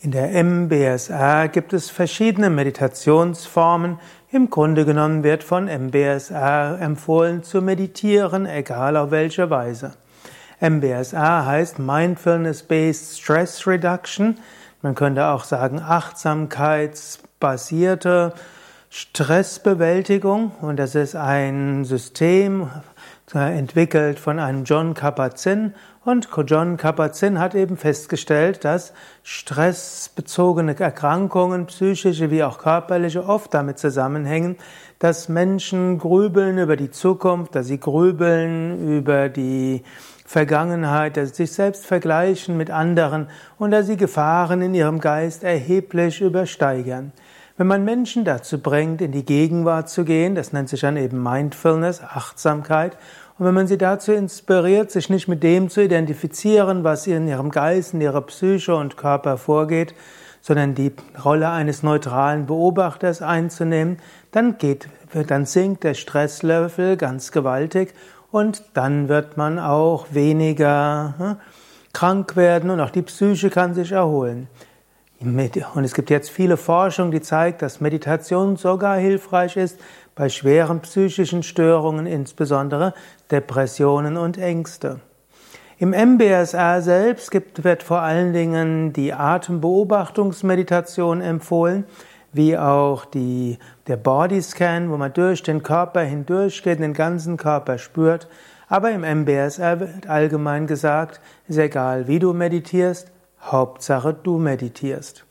In der MBSR gibt es verschiedene Meditationsformen. Im Grunde genommen wird von MBSR empfohlen zu meditieren, egal auf welche Weise. MBSR heißt Mindfulness-Based Stress Reduction. Man könnte auch sagen achtsamkeitsbasierte Stressbewältigung. Und das ist ein System, entwickelt von einem John Kabat-Zinn und John Kabat-Zinn hat eben festgestellt, dass stressbezogene Erkrankungen, psychische wie auch körperliche, oft damit zusammenhängen, dass Menschen grübeln über die Zukunft, dass sie grübeln über die Vergangenheit, dass sie sich selbst vergleichen mit anderen und dass sie Gefahren in ihrem Geist erheblich übersteigern. Wenn man Menschen dazu bringt, in die Gegenwart zu gehen, das nennt sich dann eben Mindfulness, Achtsamkeit, und wenn man sie dazu inspiriert, sich nicht mit dem zu identifizieren, was in ihrem Geist, in ihrer Psyche und Körper vorgeht, sondern die Rolle eines neutralen Beobachters einzunehmen, dann geht, dann sinkt der Stresslevel ganz gewaltig und dann wird man auch weniger hm, krank werden und auch die Psyche kann sich erholen. Und es gibt jetzt viele Forschung, die zeigt, dass Meditation sogar hilfreich ist bei schweren psychischen Störungen, insbesondere Depressionen und Ängste. Im MBSR selbst gibt, wird vor allen Dingen die Atembeobachtungsmeditation empfohlen, wie auch die, der Bodyscan, wo man durch den Körper hindurchgeht, den ganzen Körper spürt. Aber im MBSR wird allgemein gesagt, ist egal, wie du meditierst, Hauptsache du meditierst.